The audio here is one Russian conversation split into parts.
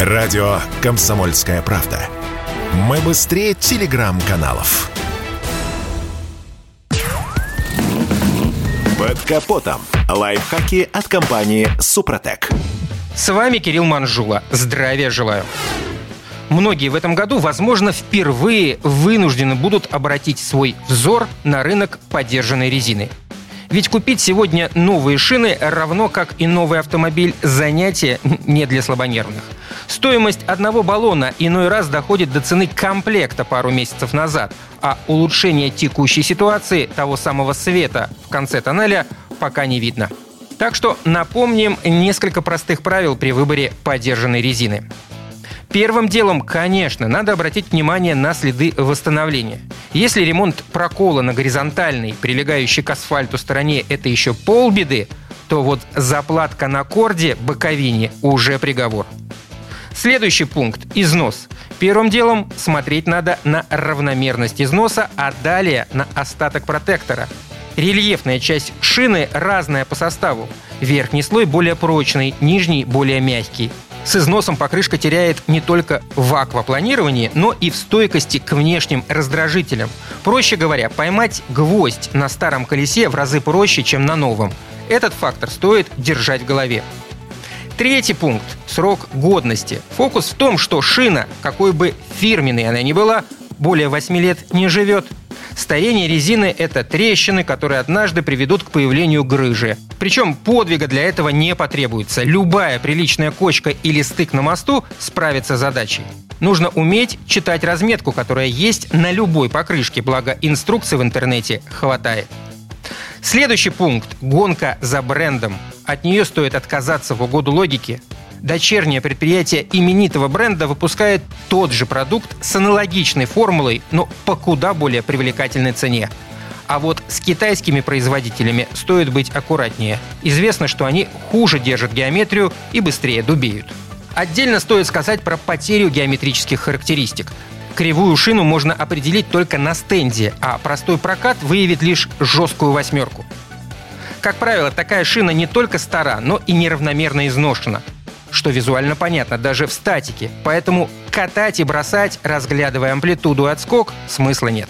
Радио «Комсомольская правда». Мы быстрее телеграм-каналов. Под капотом. Лайфхаки от компании «Супротек». С вами Кирилл Манжула. Здравия желаю. Многие в этом году, возможно, впервые вынуждены будут обратить свой взор на рынок поддержанной резины. Ведь купить сегодня новые шины равно как и новый автомобиль занятие не для слабонервных. Стоимость одного баллона иной раз доходит до цены комплекта пару месяцев назад, а улучшение текущей ситуации того самого света в конце тоннеля пока не видно. Так что напомним несколько простых правил при выборе подержанной резины. Первым делом, конечно, надо обратить внимание на следы восстановления. Если ремонт прокола на горизонтальной, прилегающей к асфальту стороне – это еще полбеды, то вот заплатка на корде боковине уже приговор. Следующий пункт – износ. Первым делом смотреть надо на равномерность износа, а далее на остаток протектора. Рельефная часть шины разная по составу. Верхний слой более прочный, нижний более мягкий. С износом покрышка теряет не только в аквапланировании, но и в стойкости к внешним раздражителям. Проще говоря, поймать гвоздь на старом колесе в разы проще, чем на новом. Этот фактор стоит держать в голове. Третий пункт – срок годности. Фокус в том, что шина, какой бы фирменной она ни была, более 8 лет не живет. Старение резины – это трещины, которые однажды приведут к появлению грыжи. Причем подвига для этого не потребуется. Любая приличная кочка или стык на мосту справится с задачей. Нужно уметь читать разметку, которая есть на любой покрышке, благо инструкций в интернете хватает. Следующий пункт – гонка за брендом. От нее стоит отказаться в угоду логике. Дочернее предприятие именитого бренда выпускает тот же продукт с аналогичной формулой, но по куда более привлекательной цене. А вот с китайскими производителями стоит быть аккуратнее. Известно, что они хуже держат геометрию и быстрее дубеют. Отдельно стоит сказать про потерю геометрических характеристик. Кривую шину можно определить только на стенде, а простой прокат выявит лишь жесткую восьмерку. Как правило, такая шина не только стара, но и неравномерно изношена что визуально понятно даже в статике. Поэтому катать и бросать, разглядывая амплитуду и отскок, смысла нет.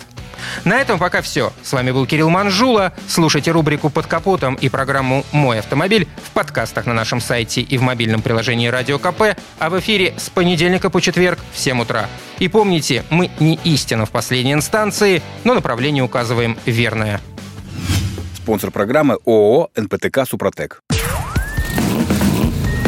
На этом пока все. С вами был Кирилл Манжула. Слушайте рубрику «Под капотом» и программу «Мой автомобиль» в подкастах на нашем сайте и в мобильном приложении «Радио КП», а в эфире с понедельника по четверг в 7 утра. И помните, мы не истина в последней инстанции, но направление указываем верное. Спонсор программы ООО «НПТК Супротек».